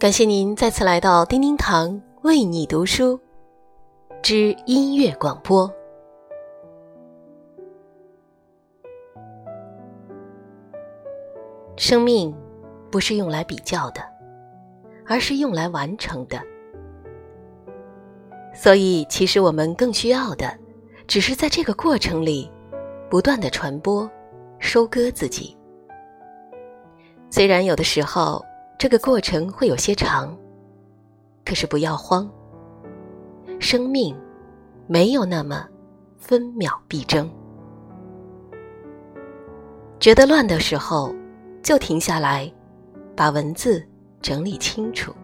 感谢您再次来到叮叮堂为你读书之音乐广播。生命不是用来比较的，而是用来完成的。所以，其实我们更需要的，只是在这个过程里，不断的传播、收割自己。虽然有的时候这个过程会有些长，可是不要慌。生命没有那么分秒必争。觉得乱的时候，就停下来，把文字整理清楚，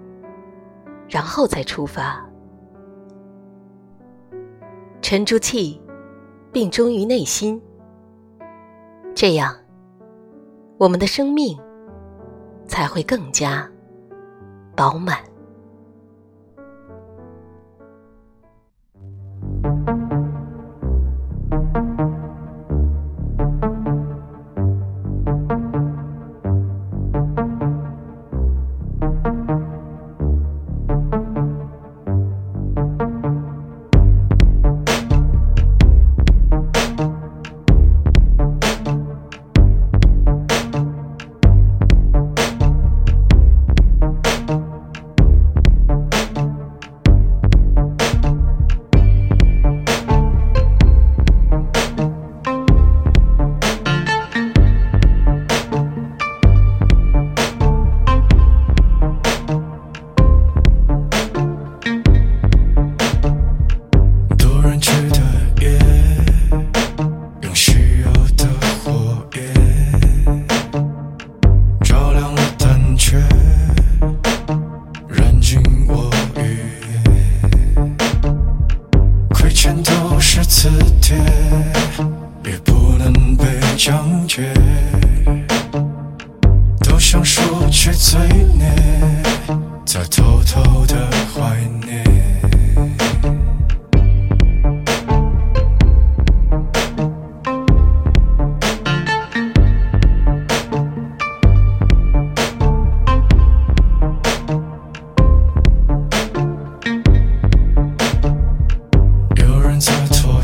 然后再出发。沉住气，并忠于内心，这样，我们的生命。才会更加饱满。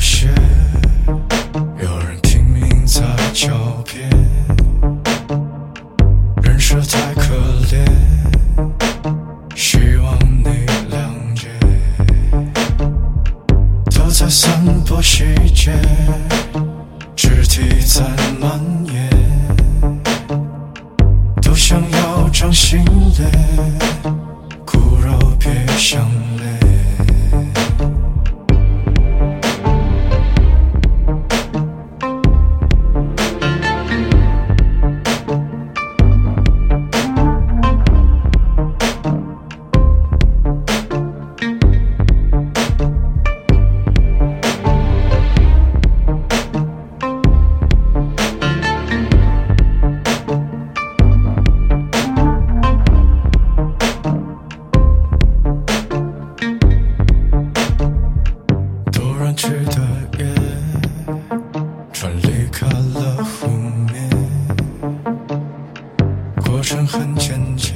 些有人拼命在狡辩人设太可怜希望你谅解。都在散播细节肢体在蔓湿的夜船离开了湖面过程很简洁。